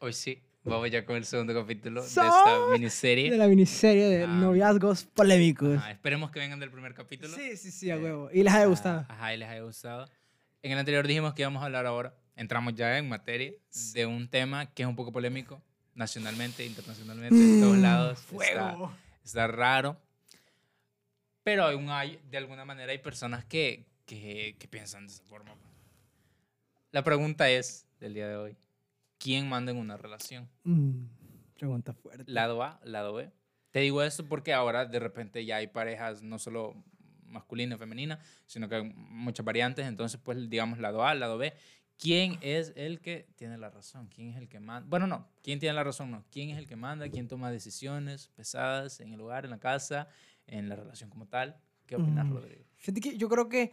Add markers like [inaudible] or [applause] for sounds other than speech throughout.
Hoy sí, vamos ya con el segundo capítulo de So- esta miniserie. De la miniserie de Ah. noviazgos polémicos. Ajá, esperemos que vengan del primer capítulo. Sí, sí, sí, a Eh, huevo. Y les haya Ah, gustado. Ajá, y les haya gustado. En el anterior dijimos que íbamos a hablar ahora. Entramos ya en materia de un tema que es un poco polémico, nacionalmente, internacionalmente, en todos lados. Está, está raro. Pero aún hay, de alguna manera, hay personas que, que, que piensan de esa forma. La pregunta es, del día de hoy, ¿quién manda en una relación? Mm, pregunta fuerte. lado A, lado B. Te digo esto porque ahora de repente ya hay parejas no solo masculina y femenina, sino que hay muchas variantes. Entonces, pues digamos lado A, lado B. ¿Quién es el que tiene la razón? ¿Quién es el que manda? Bueno, no. ¿Quién tiene la razón? No. ¿Quién es el que manda? ¿Quién toma decisiones pesadas en el hogar, en la casa, en la relación como tal? ¿Qué opinas, Mm. Rodrigo? Yo creo que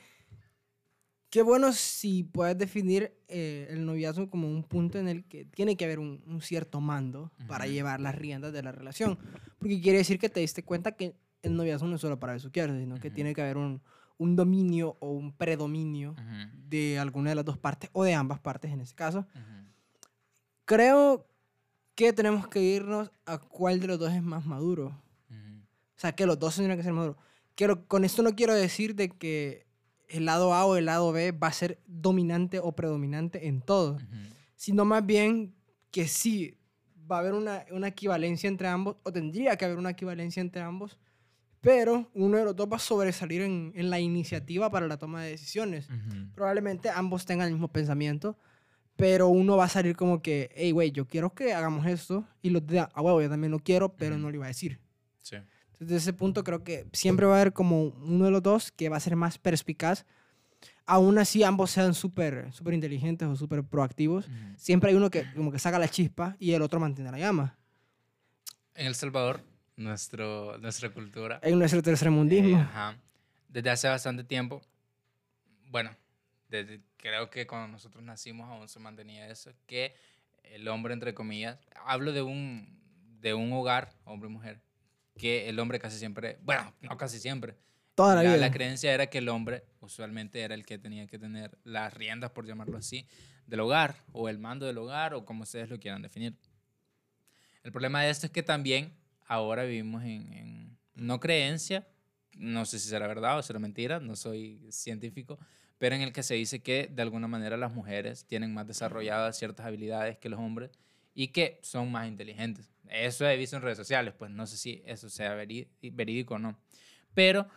qué bueno si puedes definir eh, el noviazgo como un punto en el que tiene que haber un, un cierto mando para llevar las riendas de la relación. Porque quiere decir que te diste cuenta que el noviazgo no es solo para besuquearse, sino que tiene que haber un, un dominio o un predominio Ujú, de alguna de las dos partes o de ambas partes en ese caso. Creo que tenemos que irnos a cuál de los dos es más maduro. O sea, que los dos tendrían que ser maduros. Quiero, con esto no quiero decir de que el lado A o el lado B va a ser dominante o predominante en todo, ujú. sino más bien que sí va a haber una, una equivalencia entre ambos, o tendría que haber una equivalencia entre ambos, pero uno de los dos va a sobresalir en, en la iniciativa para la toma de decisiones. Ujú. Probablemente ambos tengan el mismo pensamiento, pero uno va a salir como que, hey, güey, yo quiero que hagamos esto, y los de, a huevo, yo también lo quiero, pero Ujú. no lo iba a decir. Sí. Entonces, desde ese punto creo que siempre va a haber como uno de los dos que va a ser más perspicaz. Aún así, ambos sean súper súper inteligentes o súper proactivos. Ujú. Siempre hay uno que como que saca la chispa y el otro mantiene la llama. En El Salvador, nuestro, nuestra cultura, En nuestro tercermundismo. Eh, ajá. Desde hace bastante tiempo, bueno, desde, creo que cuando nosotros nacimos aún se mantenía eso, que el hombre, entre comillas, hablo de un, de un hogar, hombre y mujer, que el hombre casi siempre, bueno, no casi siempre, Toda la, la, vida. la creencia era que el hombre usualmente era el que tenía que tener las riendas, por llamarlo así, del hogar, o el mando del hogar, o como ustedes lo quieran definir. El problema de esto es que también ahora vivimos en, en no creencia, no sé si será verdad o será mentira, no soy científico, pero en el que se dice que de alguna manera las mujeres tienen más desarrolladas ciertas habilidades que los hombres y que son más inteligentes. Eso he visto en redes sociales, pues no sé si eso sea verídico o no. Pero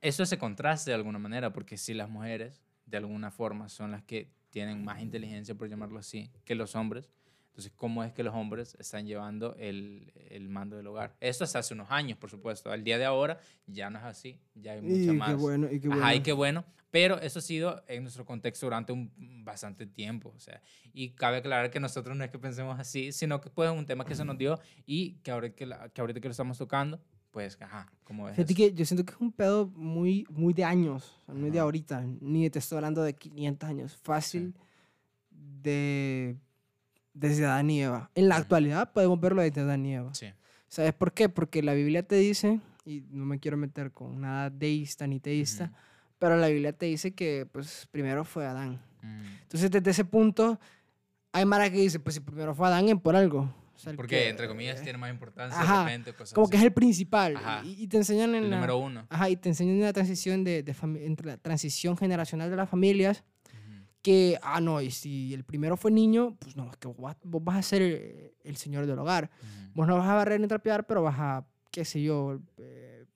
eso se contrasta de alguna manera, porque si las mujeres de alguna forma son las que tienen más inteligencia, por llamarlo así, que los hombres, entonces, ¿cómo es que los hombres están llevando el, el mando del hogar? Esto hasta hace unos años, por supuesto. Al día de ahora ya no es así, ya hay y mucha qué más. bueno, y qué bueno. Ajá, y qué bueno. Pero eso ha sido en nuestro contexto durante un bastante tiempo. O sea, y cabe aclarar que nosotros no es que pensemos así, sino que pues es un tema que se nos dio y que ahorita que, la- que, ahorita que lo estamos tocando, pues, ajá, como es. Fíjate que yo siento que es un pedo muy, muy de años, no es de ahorita, ni te estoy hablando de 500 años, fácil de desde Adán y Eva. En la actualidad podemos verlo desde Adán y Eva. Sí. ¿Sabes por qué? Porque la Biblia te dice, y no me quiero meter con nada deísta ni teísta, Ujú. pero la Biblia te dice que pues primero fue Adán. Mm. Entonces desde ese punto hay Mara que dice, pues si primero fue Adán es por algo. O sea, Porque, que- entre comillas, tiene más importancia Ajá, de repente, cosas Como que es así. el principal. Y, y te enseñan en el la- número uno. Ajá, y te enseñan en la transición de, de entre la transición generacional de las familias. Que, ah, no, y si el primero fue niño, pues no, es que vos, vas- vos vas a ser el, el señor del hogar. Vos no vas a barrer ni trapear, pero vas a, qué sé yo, eh,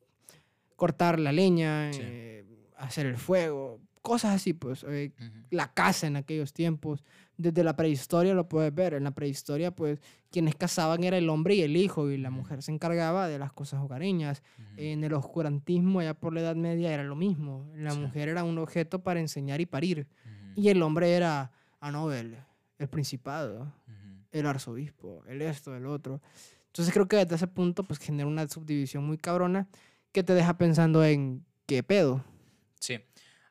cortar la leña, Sí. eh, hacer el fuego, cosas así, pues. eh, la casa en aquellos tiempos. Desde la prehistoria lo puedes ver. En la prehistoria, pues, quienes cazaban era el hombre y el hijo, y la mujer se encargaba de las cosas hogareñas. En el oscurantismo, allá por la Edad Media, era lo mismo. La Sí. mujer era un objeto para enseñar y parir. Y el hombre era, no, el, principado, Ujú. el arzobispo, el esto, el otro. Entonces creo que desde ese punto, pues, genera una subdivisión muy cabrona que te deja pensando en qué pedo. Sí.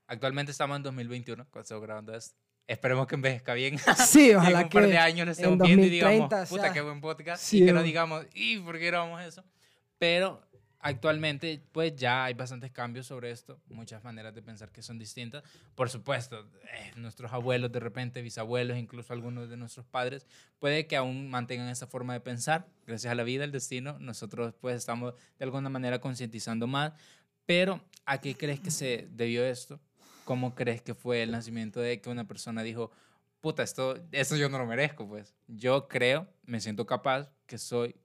Actualmente estamos en 2021, cuando estamos grabando esto. Esperemos que envejezca bien. [laughs] Sí, Y en ojalá un par de que... años en estemos viendo y digamos, 2030 puta, sea- qué buen podcast. Sí, y que no o- digamos, ¿y por qué grabamos eso? Pero actualmente, pues ya hay bastantes cambios sobre esto, muchas maneras de pensar que son distintas. Por supuesto, eh, nuestros abuelos, de repente, bisabuelos, incluso algunos de nuestros padres, puede que aún mantengan esa forma de pensar. Gracias a la vida, el destino, nosotros pues estamos de alguna manera concientizando más. Pero, ¿a qué crees que se debió esto? ¿Cómo crees que fue el nacimiento de que una persona dijo, puta, esto, esto yo no lo merezco? Pues yo creo, me siento capaz que soy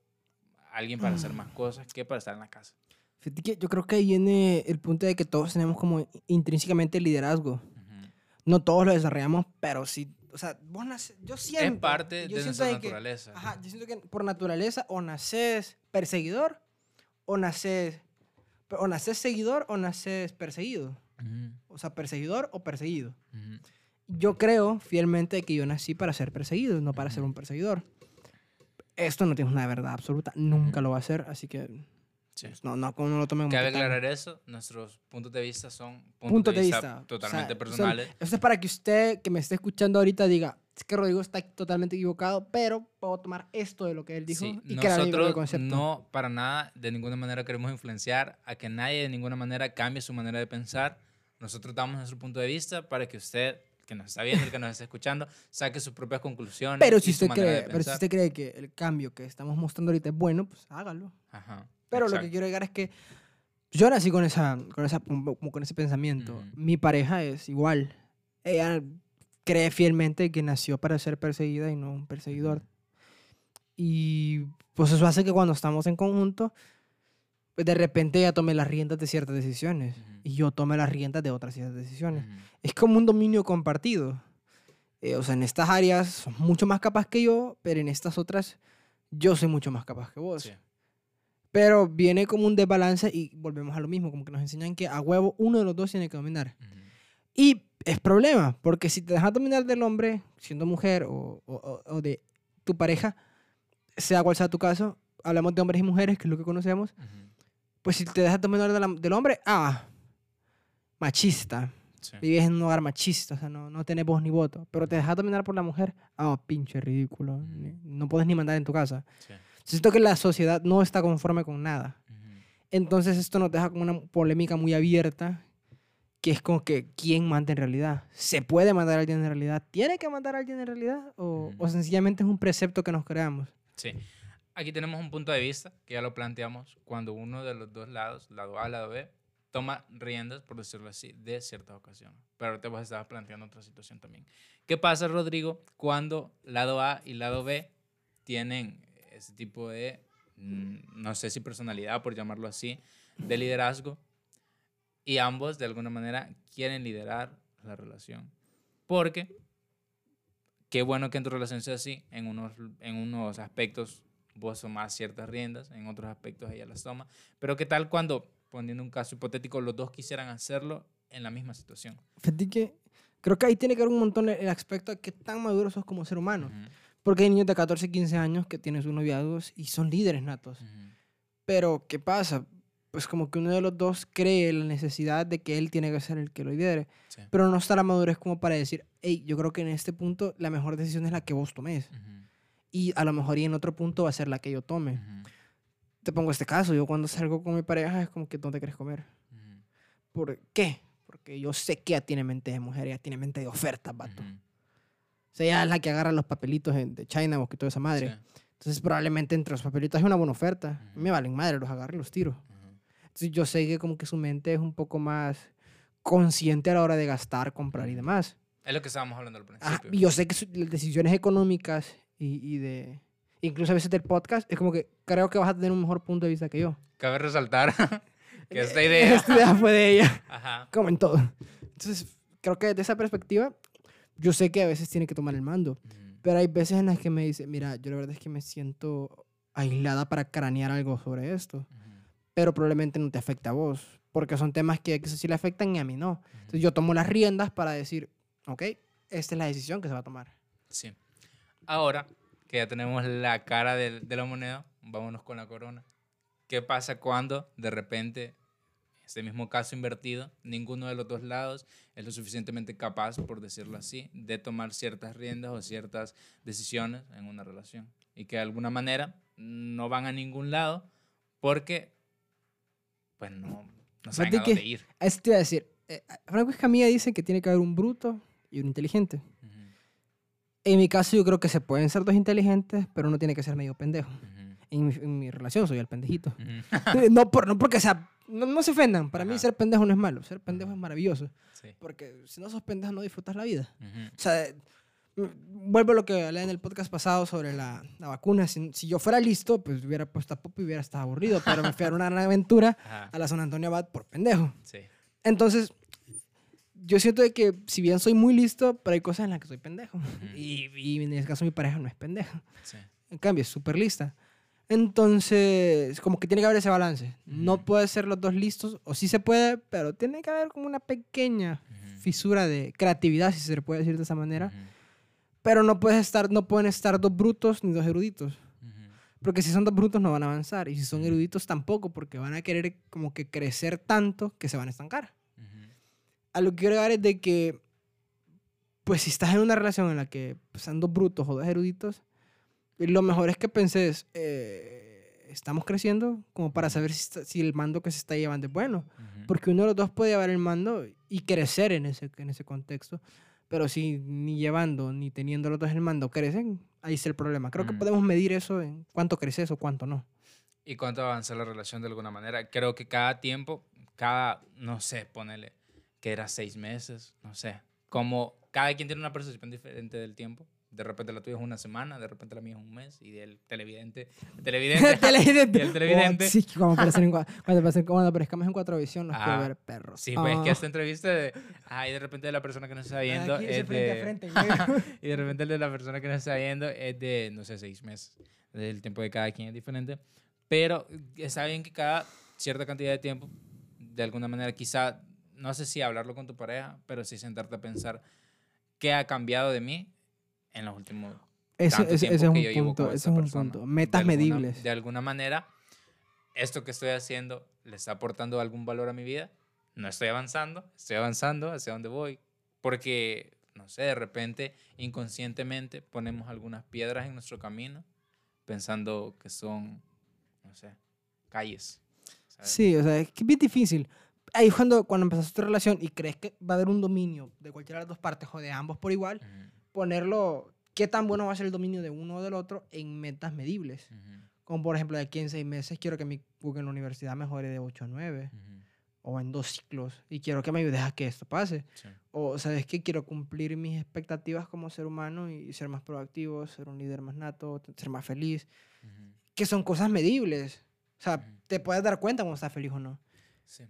alguien para hacer más cosas que para estar en la casa. Fíjate que yo creo que ahí viene el punto de que todos tenemos como intrínsecamente liderazgo. Ujú. No todos lo desarrollamos, pero sí. O sea, vos naces, yo siento. Es parte yo de nuestra de que- naturaleza. ajá, yo siento que por naturaleza o naces perseguidor o naces. O naces seguidor o naces perseguido. Ujú, O sea, perseguidor o perseguido. ujú. Yo creo fielmente que yo nací para ser perseguido, no para ser un perseguidor. Esto no tiene una verdad absoluta, nunca lo va a ser, así que Sí. pues, no, no, no lo tomen Cabe aclarar eso, nuestros puntos de vista son puntos, puntos de, vista, vista. o totalmente sea, son- personales. Esto es para que usted que me esté escuchando ahorita diga, es que Rodrigo está totalmente equivocado, pero puedo tomar esto de lo que él dijo Sí, y nosotros concepto. no para nada, de ninguna manera queremos influenciar a que nadie de ninguna manera cambie su manera de pensar. Nosotros damos nuestro punto de vista para que usted, que nos está viendo, el que nos está escuchando, saque sus propias conclusiones. pero si, usted cree, pero si usted cree que el cambio que estamos mostrando ahorita es bueno, pues hágalo. Ajá, Pero lo que exacto. quiero llegar es que yo nací con, esa, con, esa, con ese pensamiento. Ujú. Mi pareja es igual. Ella cree fielmente que nació para ser perseguida y no un perseguidor. Y pues eso hace que cuando estamos en conjunto, pues de repente ella tome las riendas de ciertas decisiones Ujú. y yo tome las riendas de otras ciertas decisiones. Ujú. Es como un dominio compartido. Eh, o sea, en estas áreas sos mucho más capaz que yo, pero en estas otras yo soy mucho más capaz que vos. Sí. Pero viene como un desbalance y volvemos a lo mismo, como que nos enseñan que a huevo uno de los dos tiene que dominar. Ujú. Y es problema, porque si te dejas dominar del hombre, siendo mujer o, o- o- de tu pareja, sea cual sea tu caso, hablamos de hombres y mujeres, que es lo que conocemos, Ujú. Pues si te dejas dominar de la- del hombre, ah, machista, Sí. vives en un hogar machista, o sea, no, no tenés voz ni voto, pero te dejas dominar por la mujer, ah, pinche ridículo, no puedes ni mandar en tu casa. Sí. Siento que la sociedad no está conforme con nada. Entonces esto nos deja como una polémica muy abierta, que es como que quién manda en realidad. ¿Se puede mandar a alguien en realidad? ¿Tiene que mandar a alguien en realidad? ¿O, o sencillamente es un precepto que nos creamos? Sí. Aquí tenemos un punto de vista que ya lo planteamos cuando uno de los dos lados, lado A, lado B, toma riendas, por decirlo así, de ciertas ocasiones. Pero ahorita vos estabas planteando otra situación también. ¿Qué pasa, Rodrigo, cuando lado A y lado B tienen ese tipo de, mm, no sé si personalidad, por llamarlo así, de liderazgo y ambos de alguna manera quieren liderar la relación? Porque qué bueno que en tu relación sea así. En unos, en unos aspectos vos tomás ciertas riendas, en otros aspectos ella las toma. Pero qué tal cuando, poniendo un caso hipotético, los dos quisieran hacerlo en la misma situación. Fíjate que creo que ahí tiene que ver un montón el aspecto de qué tan maduro sos como ser humano. Ujú, Porque hay niños de 14, 15 años que tienen sus noviazgos y son líderes natos. ujú, Pero, ¿qué pasa? Pues como que uno de los dos cree la necesidad de que él tiene que ser el que lo lidere. sí, Pero no está la madurez como para decir, hey, yo creo que en este punto la mejor decisión es la que vos tomes. ujú, Y a lo mejor y en otro punto va a ser la que yo tome. ujú, Te pongo este caso, yo cuando salgo con mi pareja es como que ¿dónde quieres comer? ujú, ¿Por qué? Porque yo sé que ella tiene mente de mujer, ella tiene mente de ofertas, vato. ujú, O sea, ella es la que agarra los papelitos de China o que toda esa madre. sí, Entonces probablemente entre los papelitos hay una buena oferta. Me valen madre, los agarro y los tiro. Entonces yo sé que como que su mente es un poco más consciente a la hora de gastar, comprar y demás. Es lo que estábamos hablando al Ah, principio. y yo sé que las decisiones económicas y, y de... Incluso a veces del podcast, es como que creo que vas a tener un mejor punto de vista que yo. Cabe resaltar [laughs] que esta idea... Esta idea fue de ella, [laughs] Ajá, como en todo. Entonces, creo que desde esa perspectiva, yo sé que a veces tiene que tomar el mando. Pero hay veces en las que me dice, mira, yo la verdad es que me siento aislada para cranear algo sobre esto. Pero probablemente no te afecta a vos. Porque son temas que, que sí le afectan y a mí no. Entonces yo tomo las riendas para decir, ok, esta es la decisión que se va a tomar. Sí. Ahora que ya tenemos la cara de, la moneda, vámonos con la corona. ¿Qué pasa cuando de repente, este mismo caso invertido, ninguno de los dos lados es lo suficientemente capaz, por decirlo así, de tomar ciertas riendas o ciertas decisiones en una relación? Y que de alguna manera no van a ningún lado porque pues no, no saben a que- dónde ir. Eso te iba a decir. eh, Franco Escamilla dice que tiene que haber un bruto y un inteligente. En mi caso, yo creo que se pueden ser dos inteligentes, pero uno tiene que ser medio pendejo. ujú, En mi, en mi relación soy el pendejito. ujú. Eh, [laughs] no, por, no porque sea. No, no se ofendan. Para mí, ser pendejo no es malo. Ser pendejo es maravilloso. Sí, Porque si no sos pendejo, no disfrutas la vida. ujú, O sea, mm, vuelvo a lo que hablé en el podcast pasado sobre la, la vacuna. Si, si yo fuera listo, pues hubiera puesto a Pop y hubiera estado aburrido. Pero me fui a una gran aventura [laughs] ajá, a la San Antonio Abad por pendejo. sí, Entonces, yo siento de que si bien soy muy listo, pero hay cosas en las que soy pendejo. [laughs] Y, y en ese caso mi pareja no es pendeja. sí. En cambio, es súper lista. Entonces, como que tiene que haber ese balance. No puede ser los dos listos, o sí se puede, pero tiene que haber como una pequeña fisura de creatividad, si se le puede decir de esa manera. Pero no, puedes estar, no pueden estar dos brutos ni dos eruditos. Porque si son dos brutos no van a avanzar. Y si son eruditos tampoco, porque van a querer como que crecer tanto que se van a estancar. A lo que quiero llegar es de que, pues si estás en una relación en la que pues, son dos brutos o dos eruditos, lo mejor es que penses, eh, estamos creciendo como para saber si, está- si el mando que se está llevando es bueno. Porque uno de los dos puede llevar el mando y crecer en ese, en ese contexto. Pero si ni llevando ni teniendo los dos el mando crecen, ahí está el problema. Creo que podemos medir eso en cuánto creces o cuánto no. y cuánto avanza la relación de alguna manera. Creo que cada tiempo, cada, no sé, ponele que era seis meses, no sé. Como cada quien tiene una percepción diferente del tiempo. De repente la tuya es una semana, de repente la mía es un mes y del televidente, el televidente, [laughs] televidente. [laughs] y el televidente. Oh, sí, como aparecen en, cua- [laughs] cuando, aparecen- cuando aparezcamos en cuatro visión, los quiero Ah, ver perros. Sí, pues es que Ah. esta entrevista de, ay, de repente la persona que nos está viendo Aquí, es ese frente a de, frente, y de repente el de la persona que nos está viendo es de, no sé, seis meses. El tiempo de cada quien es diferente. Pero está bien que cada cierta cantidad de tiempo, de alguna manera, quizá, no sé si hablarlo con tu pareja, pero sí sentarte a pensar qué ha cambiado de mí en los últimos Ese, tanto ese- es que un punto. con Ese es un persona. punto. De Metas alguna- medibles. De alguna manera, esto que estoy haciendo le está aportando algún valor a mi vida. No estoy avanzando, estoy avanzando hacia dónde voy. Porque, no sé, de repente, inconscientemente ponemos algunas piedras en nuestro camino pensando que son, no sé, calles. ¿sabes? Sí, o sea, es que es bien difícil. Ahí es cuando, cuando empezaste tu relación y crees que va a haber un dominio de cualquiera de las dos partes o de ambos por igual, Ujú, ponerlo, qué tan bueno va a ser el dominio de uno o del otro en metas medibles. ujú, Como por ejemplo, de aquí en seis meses quiero que mi Google en la universidad mejore de 8 a 9 ujú, o en dos ciclos y quiero que me ayudes a que esto pase. sí, O sabes que quiero cumplir mis expectativas como ser humano y ser más proactivo, ser un líder más nato, ser más feliz, que son cosas medibles. O sea, te puedes dar cuenta cuando estás feliz o no. sí.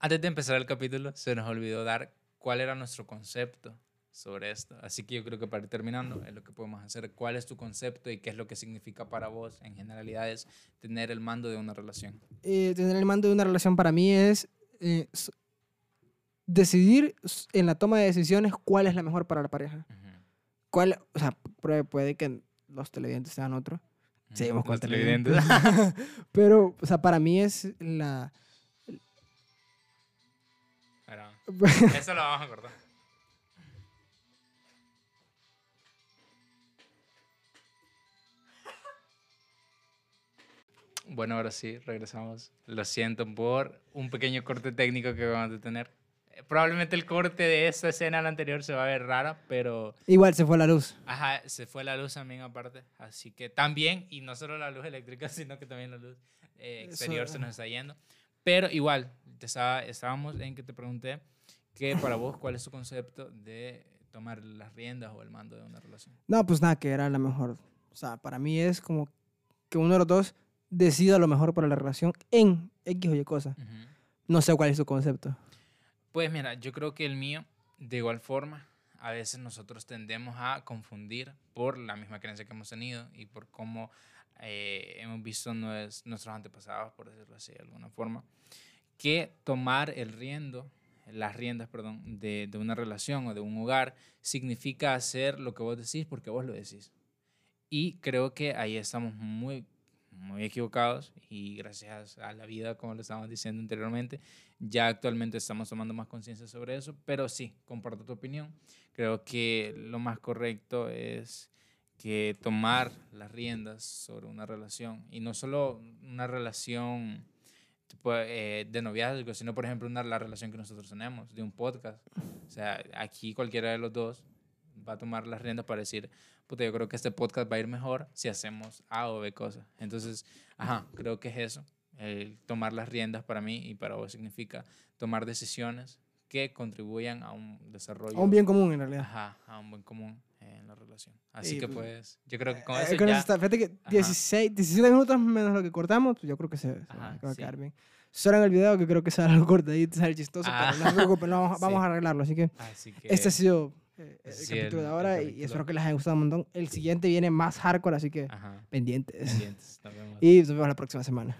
Antes de empezar el capítulo, se nos olvidó dar cuál era nuestro concepto sobre esto. Así que yo creo que para ir terminando, es lo que podemos hacer. ¿Cuál es tu concepto y qué es lo que significa para vos, en generalidades, tener el mando de una relación? eh, tener el mando de una relación para mí es eh, decidir en la toma de decisiones cuál es la mejor para la pareja. Ujú. ¿Cuál, o sea, puede, que los televidentes sean otro. Seguimos con Los televidentes. televidentes. [laughs] Pero, o sea, para mí es la... Pero, [laughs] Eso lo vamos a cortar. Bueno, ahora sí, regresamos. Lo siento por un pequeño corte técnico que vamos a tener. Probablemente el corte de esta escena a la anterior se va a ver rara, pero Igual se fue la luz. ajá, se fue la luz también aparte. Así que también, y no solo la luz eléctrica, [laughs] sino que también la luz eh, Eso, exterior se ajá. nos está yendo. Pero igual, te estaba, estábamos en que te pregunté que para vos, ¿cuál es tu concepto de tomar las riendas o el mando de una relación? No, pues nada, que era la mejor. O sea, para mí es como que uno de los dos decida lo mejor para la relación en X o Y cosa. No sé cuál es su concepto. Pues mira, yo creo que el mío, de igual forma, a veces nosotros tendemos a confundir por la misma creencia que hemos tenido y por cómo eh, hemos visto nues- nuestros antepasados, por decirlo así de alguna forma, que tomar el riendo, las riendas, perdón, de, de una relación o de un hogar significa hacer lo que vos decís porque vos lo decís. Y creo que ahí estamos muy, muy equivocados y gracias a la vida, como lo estábamos diciendo anteriormente, ya actualmente estamos tomando más conciencia sobre eso, pero sí, comparto tu opinión. Creo que lo más correcto es que tomar las riendas sobre una relación y no solo una relación tipo, eh, de noviazgo, sino, por ejemplo, una, la relación que nosotros tenemos, de un podcast. O sea, aquí cualquiera de los dos va a tomar las riendas para decir, puta, yo creo que este podcast va a ir mejor si hacemos A o B cosas. Entonces, ajá, creo que es eso. El tomar las riendas para mí y para vos significa tomar decisiones que contribuyan a un desarrollo. A un bien común, en realidad. Ajá, a un buen común relación. Así Y, que pues, yo creo que con Eh, eso ya... está. Fíjate que Ajá. 16, 17 minutos menos lo que cortamos, pues yo creo que se, se Ajá, va a sí. quedar bien. Solo en el video que creo que sale algo cortadito, sale chistoso, Ah, pero no se preocupen, lo vamos, [laughs] sí. vamos a arreglarlo. Así que Así que... este ha sido eh, el sí, capítulo el- de ahora el y capítulo. espero que les haya gustado un montón. El siguiente viene más hardcore, así que Ajá, pendientes. pendientes. Nos vemos. Y nos vemos la próxima semana.